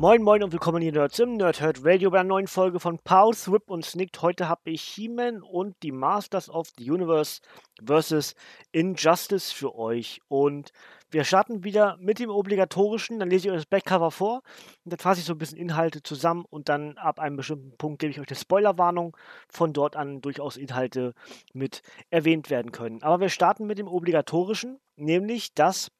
Moin Moin und willkommen hier Nerds im Nerdhurt Radio bei einer neuen Folge von Pause, Whip und Snicked. Heute habe ich He-Man und die Masters of the Universe versus Injustice für euch. Und wir starten wieder mit dem obligatorischen, dann lese ich euch das Backcover vor und dann fasse ich so ein bisschen Inhalte zusammen und dann ab einem bestimmten Punkt gebe ich euch eine Spoilerwarnung. Von dort an durchaus Inhalte mit erwähnt werden können. Aber wir starten mit dem obligatorischen, nämlich das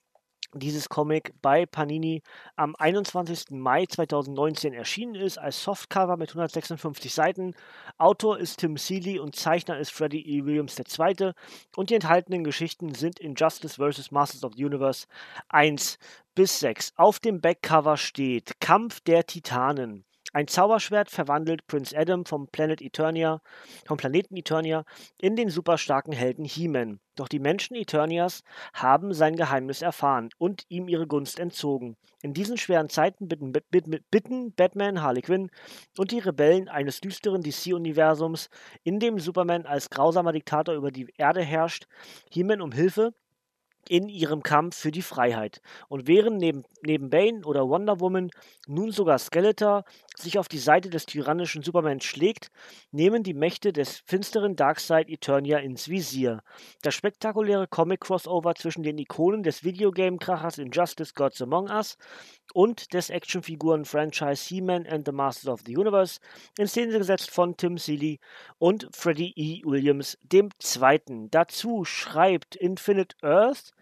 dieses Comic bei Panini am 21. Mai 2019 erschienen ist, als Softcover mit 156 Seiten. Autor ist Tim Seeley und Zeichner ist Freddie E. Williams II. Und die enthaltenen Geschichten sind Injustice vs. Masters of the Universe 1 bis 6. Auf dem Backcover steht Kampf der Titanen. Ein Zauberschwert verwandelt Prince Adam vom Planet Eternia, vom Planeten Eternia in den superstarken Helden He-Man. Doch die Menschen Eternias haben sein Geheimnis erfahren und ihm ihre Gunst entzogen. In diesen schweren Zeiten bitten, bitten Batman, Harley Quinn und die Rebellen eines düsteren DC-Universums, in dem Superman als grausamer Diktator über die Erde herrscht, He-Man um Hilfe in ihrem Kampf für die Freiheit. Und während neben, neben Bane oder Wonder Woman nun sogar Skeletor sich auf die Seite des tyrannischen Superman schlägt, nehmen die Mächte des finsteren Darkseid Eternia ins Visier. Das spektakuläre Comic-Crossover zwischen den Ikonen des Videogame-Krachers Injustice Gods Among Us und des Actionfiguren-Franchise He-Man and the Masters of the Universe, in Szene gesetzt von Tim Seeley und Freddie E. Williams II. Dazu schreibt Infinite Earth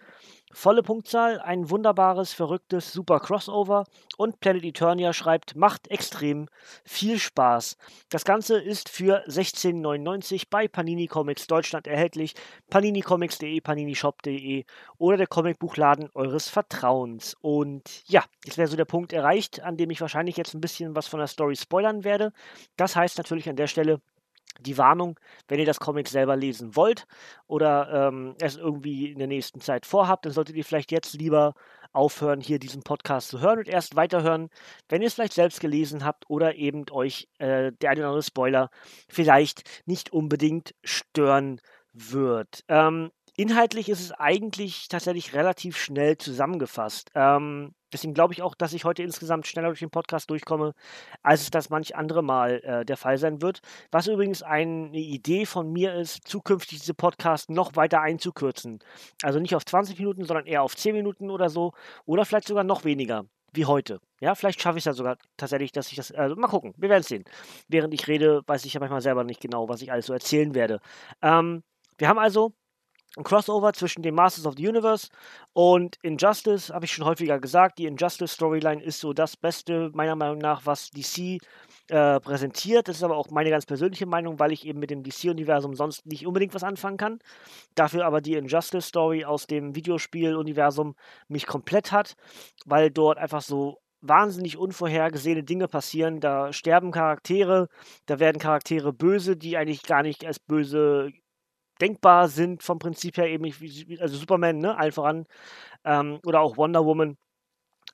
Volle Punktzahl, ein wunderbares, verrücktes, super Crossover und Planet Eternia schreibt, macht extrem viel Spaß. Das Ganze ist für 16,99 bei Panini Comics Deutschland erhältlich. paninicomics.de, paninishop.de oder der Comicbuchladen eures Vertrauens. Und ja, jetzt wäre so der Punkt erreicht, an dem ich wahrscheinlich jetzt ein bisschen was von der Story spoilern werde. Das heißt natürlich an der Stelle, die Warnung, wenn ihr das Comic selber lesen wollt oder ähm, es irgendwie in der nächsten Zeit vorhabt, dann solltet ihr vielleicht jetzt lieber aufhören, hier diesen Podcast zu hören und erst weiterhören, wenn ihr es vielleicht selbst gelesen habt oder eben euch äh, der eine oder andere Spoiler vielleicht nicht unbedingt stören wird. Ähm, inhaltlich ist es eigentlich tatsächlich relativ schnell zusammengefasst. Ähm, Deswegen glaube ich auch, dass ich heute insgesamt schneller durch den Podcast durchkomme, als es das manch andere Mal äh, der Fall sein wird. Was übrigens eine Idee von mir ist, zukünftig diese Podcasts noch weiter einzukürzen. Also nicht auf 20 Minuten, sondern eher auf 10 Minuten oder so. Oder vielleicht sogar noch weniger, wie heute. Ja, vielleicht schaffe ich es ja sogar tatsächlich, dass ich das. Also mal gucken, wir werden es sehen. Während ich rede, weiß ich ja manchmal selber nicht genau, was ich alles so erzählen werde. Ähm, wir haben also ein Crossover zwischen dem Masters of the Universe und Injustice, habe ich schon häufiger gesagt. Die Injustice-Storyline ist so das Beste, meiner Meinung nach, was DC äh, präsentiert. Das ist aber auch meine ganz persönliche Meinung, weil ich eben mit dem DC-Universum sonst nicht unbedingt was anfangen kann. Dafür aber die Injustice-Story aus dem Videospiel-Universum mich komplett hat, weil dort einfach so wahnsinnig unvorhergesehene Dinge passieren. Da sterben Charaktere, da werden Charaktere böse, die eigentlich gar nicht als böse denkbar sind vom Prinzip her eben, also Superman, ne, allen voran, ähm, oder auch Wonder Woman.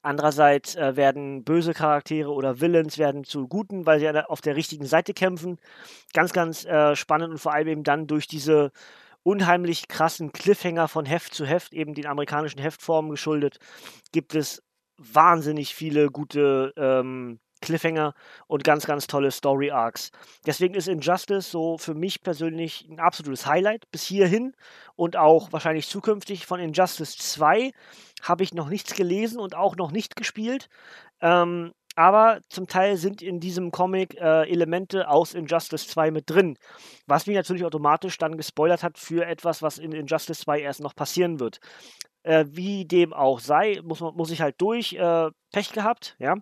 Andererseits äh, werden böse Charaktere oder Villains werden zu guten, weil sie auf der richtigen Seite kämpfen. Ganz, ganz äh, spannend und vor allem eben dann durch diese unheimlich krassen Cliffhanger von Heft zu Heft, eben den amerikanischen Heftformen geschuldet, gibt es wahnsinnig viele gute ähm, Cliffhanger und ganz, ganz tolle Story Arcs. Deswegen ist Injustice so für mich persönlich ein absolutes Highlight bis hierhin und auch wahrscheinlich zukünftig. Von Injustice 2 habe ich noch nichts gelesen und auch noch nicht gespielt. Ähm, aber zum Teil sind in diesem Comic äh, Elemente aus Injustice 2 mit drin, was mich natürlich automatisch dann gespoilert hat für etwas, was in Injustice 2 erst noch passieren wird. Äh, wie dem auch sei, muss, muss ich halt durch. Äh, Pech gehabt, ja.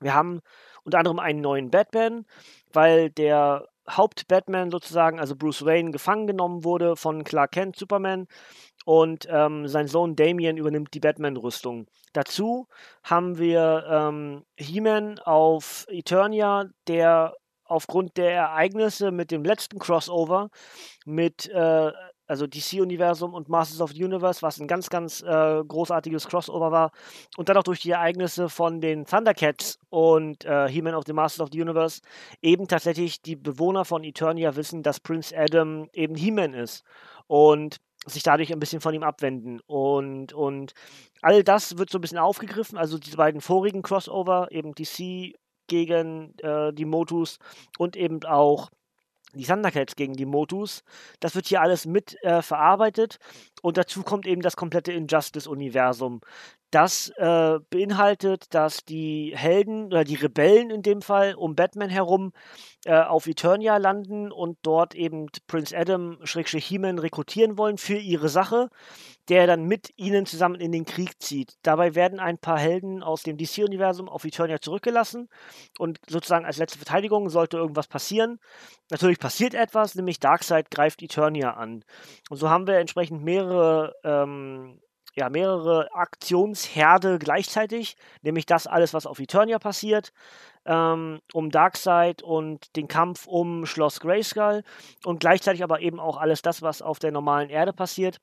Wir haben unter anderem einen neuen Batman, weil der Haupt-Batman sozusagen, also Bruce Wayne, gefangen genommen wurde von Clark Kent, Superman. und ähm, sein Sohn Damien übernimmt die Batman-Rüstung. Dazu haben wir ähm, He-Man auf Eternia, der aufgrund der Ereignisse mit dem letzten Crossover mit äh, also DC-Universum und Masters of the Universe, was ein ganz, ganz äh, großartiges Crossover war. Und dann auch durch die Ereignisse von den Thundercats und äh, He-Man of the Masters of the Universe eben tatsächlich die Bewohner von Eternia wissen, dass Prince Adam eben He-Man ist. Und sich dadurch ein bisschen von ihm abwenden. Und, und all das wird so ein bisschen aufgegriffen. Also diese beiden vorigen Crossover, eben DC gegen äh, die Motus und eben auch die Thundercats gegen die Motus. Das wird hier alles mit äh, verarbeitet und dazu kommt eben das komplette Injustice-Universum. Das äh, beinhaltet, dass die Helden oder die Rebellen in dem Fall um Batman herum äh, auf Eternia landen und dort eben Prince Adam He-Man rekrutieren wollen für ihre Sache, der dann mit ihnen zusammen in den Krieg zieht. Dabei werden ein paar Helden aus dem DC-Universum auf Eternia zurückgelassen und sozusagen als letzte Verteidigung sollte irgendwas passieren. Natürlich passiert etwas, nämlich Darkseid greift Eternia an. Und so haben wir entsprechend mehrere ähm, ja, mehrere Aktionsherde gleichzeitig, nämlich das alles, was auf Eternia passiert, ähm, um Darkseid und den Kampf um Schloss Grayskull und gleichzeitig aber eben auch alles das, was auf der normalen Erde passiert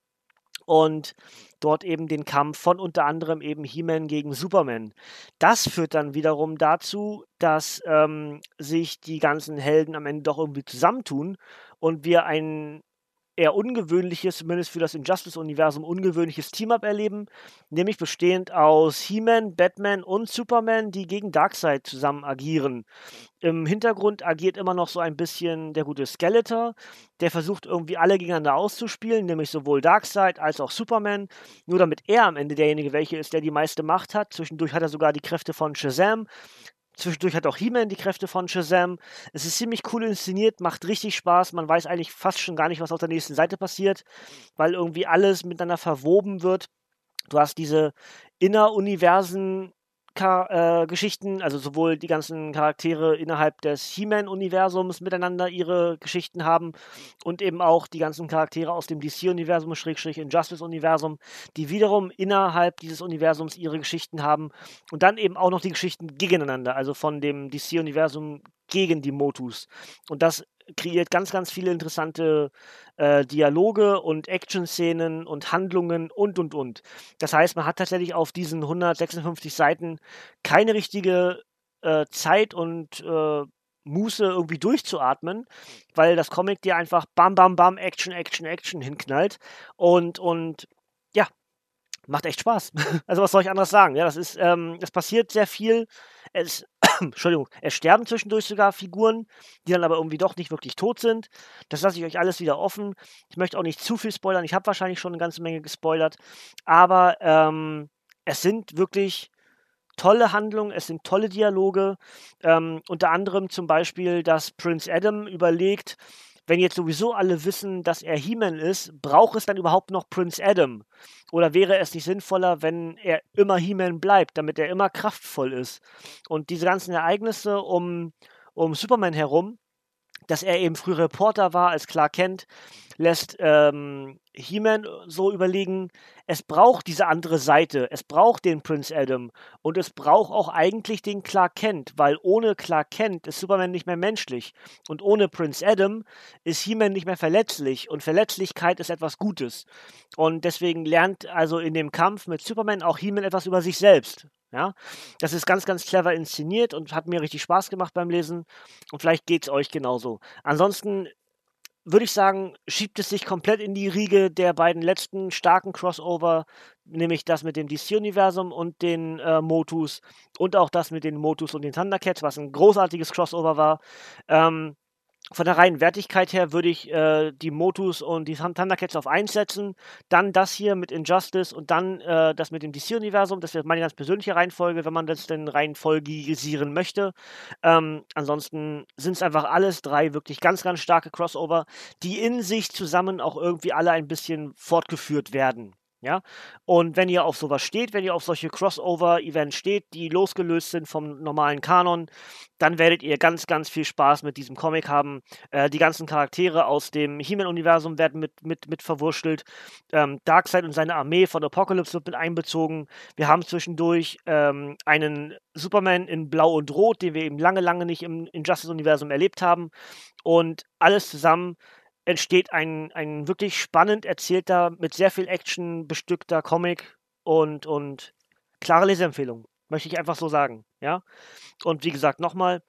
und dort eben den Kampf von unter anderem eben He-Man gegen Superman. Das führt dann wiederum dazu, dass ähm, sich die ganzen Helden am Ende doch irgendwie zusammentun und wir ein eher ungewöhnliches, zumindest für das Injustice-Universum, ungewöhnliches Team-Up erleben, nämlich bestehend aus He-Man, Batman und Superman, die gegen Darkseid zusammen agieren. Im Hintergrund agiert immer noch so ein bisschen der gute Skeletor, der versucht irgendwie alle gegeneinander auszuspielen, nämlich sowohl Darkseid als auch Superman, nur damit er am Ende derjenige welche ist, der die meiste Macht hat. Zwischendurch hat er sogar die Kräfte von Shazam, Zwischendurch hat auch He-Man die Kräfte von Shazam. Es ist ziemlich cool inszeniert, macht richtig Spaß. Man weiß eigentlich fast schon gar nicht, was auf der nächsten Seite passiert, weil irgendwie alles miteinander verwoben wird. Du hast diese Inneruniversen äh, Geschichten, also sowohl die ganzen Charaktere innerhalb des He-Man-Universums miteinander ihre Geschichten haben und eben auch die ganzen Charaktere aus dem DC-Universum, Schrägstrich Injustice-Universum, die wiederum innerhalb dieses Universums ihre Geschichten haben und dann eben auch noch die Geschichten gegeneinander, also von dem DC-Universum gegen die Motus. Und das kreiert ganz, ganz viele interessante äh, Dialoge und Action-Szenen und Handlungen und, und, und. Das heißt, man hat tatsächlich auf diesen 156 Seiten keine richtige äh, Zeit und äh, Muße irgendwie durchzuatmen, weil das Comic dir einfach bam, bam, bam, Action, Action, Action hinknallt und, und macht echt Spaß. also was soll ich anderes sagen? Ja, das ist, ähm, es passiert sehr viel. Es Entschuldigung, es sterben zwischendurch sogar Figuren, die dann aber irgendwie doch nicht wirklich tot sind. Das lasse ich euch alles wieder offen. Ich möchte auch nicht zu viel spoilern. Ich habe wahrscheinlich schon eine ganze Menge gespoilert. Aber ähm, es sind wirklich tolle Handlungen, es sind tolle Dialoge. Ähm, unter anderem zum Beispiel, dass Prince Adam überlegt, wenn jetzt sowieso alle wissen, dass er He-Man ist, braucht es dann überhaupt noch Prince Adam? Oder wäre es nicht sinnvoller, wenn er immer He-Man bleibt, damit er immer kraftvoll ist? Und diese ganzen Ereignisse um, um Superman herum, dass er eben früher Reporter war als Clark Kent, lässt ähm, He-Man so überlegen, es braucht diese andere Seite, es braucht den Prince Adam und es braucht auch eigentlich den Clark Kent, weil ohne Clark Kent ist Superman nicht mehr menschlich und ohne Prince Adam ist He-Man nicht mehr verletzlich und Verletzlichkeit ist etwas Gutes und deswegen lernt also in dem Kampf mit Superman auch He-Man etwas über sich selbst. Ja, das ist ganz, ganz clever inszeniert und hat mir richtig Spaß gemacht beim Lesen. Und vielleicht geht es euch genauso. Ansonsten würde ich sagen, schiebt es sich komplett in die Riege der beiden letzten starken Crossover, nämlich das mit dem DC-Universum und den äh, Motus und auch das mit den Motus und den Thundercats, was ein großartiges Crossover war. Ähm, von der reinen Wertigkeit her würde ich äh, die Motus und die Thundercats auf 1 setzen, dann das hier mit Injustice und dann äh, das mit dem DC-Universum. Das wäre meine ganz persönliche Reihenfolge, wenn man das denn reinfolgisieren möchte. Ähm, ansonsten sind es einfach alles drei wirklich ganz, ganz starke Crossover, die in sich zusammen auch irgendwie alle ein bisschen fortgeführt werden. Ja, und wenn ihr auf sowas steht, wenn ihr auf solche Crossover-Events steht, die losgelöst sind vom normalen Kanon, dann werdet ihr ganz, ganz viel Spaß mit diesem Comic haben. Äh, die ganzen Charaktere aus dem He-Man-Universum werden mit, mit, mit verwurschtelt. Ähm, Darkseid und seine Armee von Apocalypse wird mit einbezogen. Wir haben zwischendurch ähm, einen Superman in Blau und Rot, den wir eben lange, lange nicht im Injustice-Universum erlebt haben. Und alles zusammen entsteht ein, ein wirklich spannend erzählter, mit sehr viel Action bestückter Comic und, und klare Leseempfehlung. Möchte ich einfach so sagen. Ja. Und wie gesagt, nochmal,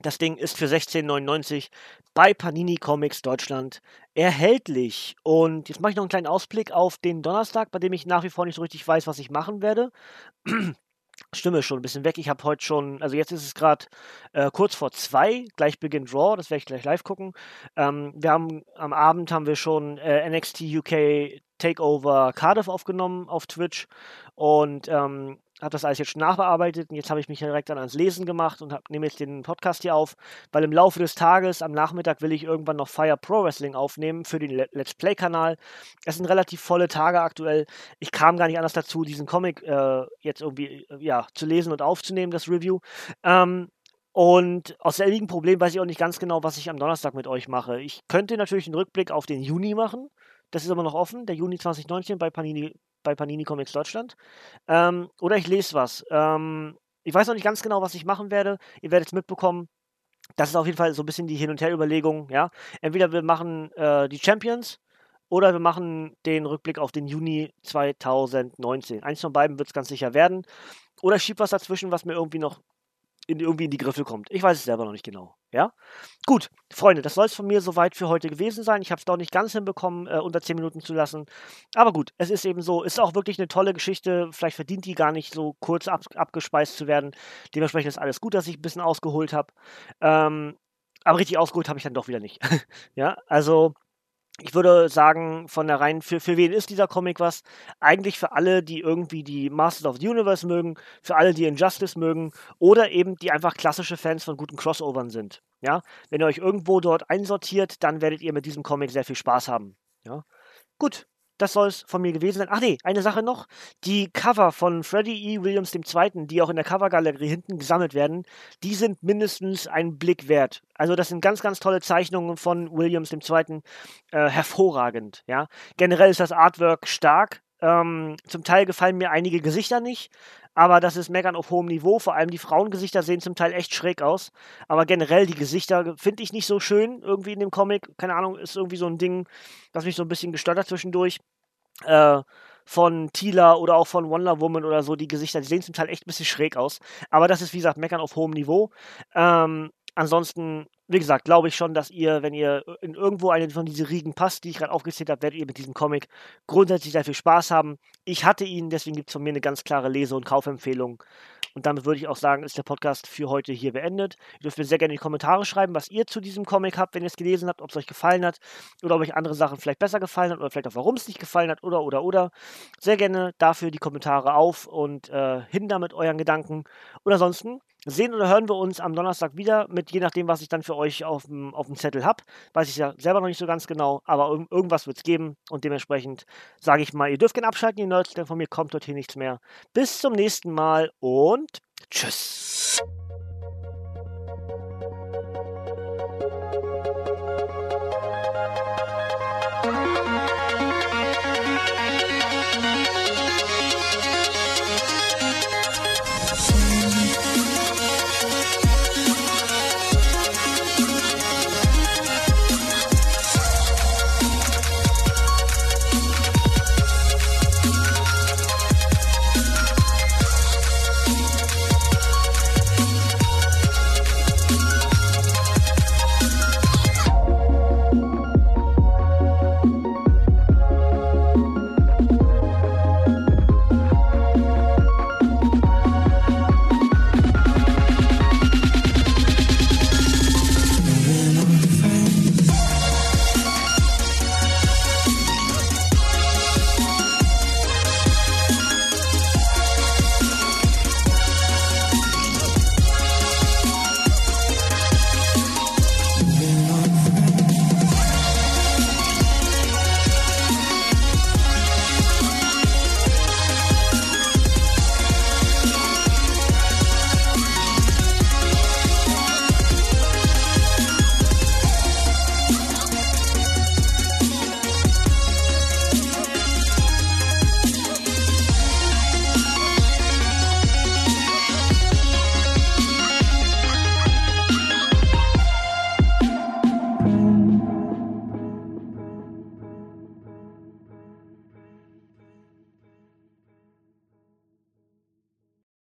das Ding ist für 16,99 bei Panini Comics Deutschland erhältlich. Und jetzt mache ich noch einen kleinen Ausblick auf den Donnerstag, bei dem ich nach wie vor nicht so richtig weiß, was ich machen werde. Stimme schon ein bisschen weg. Ich habe heute schon, also jetzt ist es gerade äh, kurz vor zwei, gleich beginnt Raw, das werde ich gleich live gucken. Ähm, wir haben am Abend haben wir schon äh, NXT UK Takeover Cardiff aufgenommen auf Twitch und ähm, habe das alles jetzt schon nachbearbeitet und jetzt habe ich mich direkt dann ans Lesen gemacht und nehme jetzt den Podcast hier auf, weil im Laufe des Tages, am Nachmittag, will ich irgendwann noch Fire Pro Wrestling aufnehmen für den Let's Play-Kanal. Es sind relativ volle Tage aktuell. Ich kam gar nicht anders dazu, diesen Comic äh, jetzt irgendwie äh, ja, zu lesen und aufzunehmen, das Review. Ähm, und aus selbigen Problem weiß ich auch nicht ganz genau, was ich am Donnerstag mit euch mache. Ich könnte natürlich einen Rückblick auf den Juni machen. Das ist aber noch offen, der Juni 2019 bei Panini bei Panini Comics Deutschland. Ähm, oder ich lese was. Ähm, ich weiß noch nicht ganz genau, was ich machen werde. Ihr werdet es mitbekommen. Das ist auf jeden Fall so ein bisschen die Hin- und Her-Überlegung. Ja? Entweder wir machen äh, die Champions oder wir machen den Rückblick auf den Juni 2019. Eins von beiden wird es ganz sicher werden. Oder ich schiebe was dazwischen, was mir irgendwie noch in, irgendwie in die Griffe kommt. Ich weiß es selber noch nicht genau. Ja? Gut, Freunde, das soll es von mir soweit für heute gewesen sein. Ich habe es doch nicht ganz hinbekommen, äh, unter 10 Minuten zu lassen. Aber gut, es ist eben so, ist auch wirklich eine tolle Geschichte. Vielleicht verdient die gar nicht so kurz ab, abgespeist zu werden. Dementsprechend ist alles gut, dass ich ein bisschen ausgeholt habe. Ähm, aber richtig ausgeholt habe ich dann doch wieder nicht. ja, also ich würde sagen, von der rein, für, für wen ist dieser Comic was? Eigentlich für alle, die irgendwie die Masters of the Universe mögen, für alle, die Injustice mögen oder eben die einfach klassische Fans von guten Crossovern sind. Ja, wenn ihr euch irgendwo dort einsortiert, dann werdet ihr mit diesem Comic sehr viel Spaß haben. Ja, gut, das soll es von mir gewesen sein. Ach nee, eine Sache noch. Die Cover von Freddie E. Williams II., die auch in der Covergalerie hinten gesammelt werden, die sind mindestens einen Blick wert. Also das sind ganz, ganz tolle Zeichnungen von Williams II. Äh, hervorragend. Ja? Generell ist das Artwork stark. Ähm, zum Teil gefallen mir einige Gesichter nicht, aber das ist Meckern auf hohem Niveau. Vor allem die Frauengesichter sehen zum Teil echt schräg aus. Aber generell die Gesichter finde ich nicht so schön irgendwie in dem Comic. Keine Ahnung, ist irgendwie so ein Ding, das mich so ein bisschen gestört hat zwischendurch. Äh, von Tila oder auch von Wonder Woman oder so, die Gesichter, die sehen zum Teil echt ein bisschen schräg aus. Aber das ist, wie gesagt, Meckern auf hohem Niveau. Ähm, ansonsten, wie gesagt, glaube ich schon, dass ihr, wenn ihr in irgendwo eine von diesen Riegen passt, die ich gerade aufgezählt habe, werdet ihr mit diesem Comic grundsätzlich sehr viel Spaß haben. Ich hatte ihn, deswegen gibt es von mir eine ganz klare Lese- und Kaufempfehlung. Und damit würde ich auch sagen, ist der Podcast für heute hier beendet. Ihr dürft mir sehr gerne in die Kommentare schreiben, was ihr zu diesem Comic habt, wenn ihr es gelesen habt, ob es euch gefallen hat oder ob euch andere Sachen vielleicht besser gefallen hat oder vielleicht auch warum es nicht gefallen hat oder oder oder. Sehr gerne dafür die Kommentare auf und äh, hin damit euren Gedanken. Und ansonsten sehen oder hören wir uns am Donnerstag wieder, mit je nachdem, was ich dann für euch auf dem, auf dem Zettel habe. Weiß ich ja selber noch nicht so ganz genau, aber irg irgendwas wird es geben und dementsprechend sage ich mal, ihr dürft gerne abschalten, ihr Nerds, denn von mir kommt dort hier nichts mehr. Bis zum nächsten Mal und tschüss.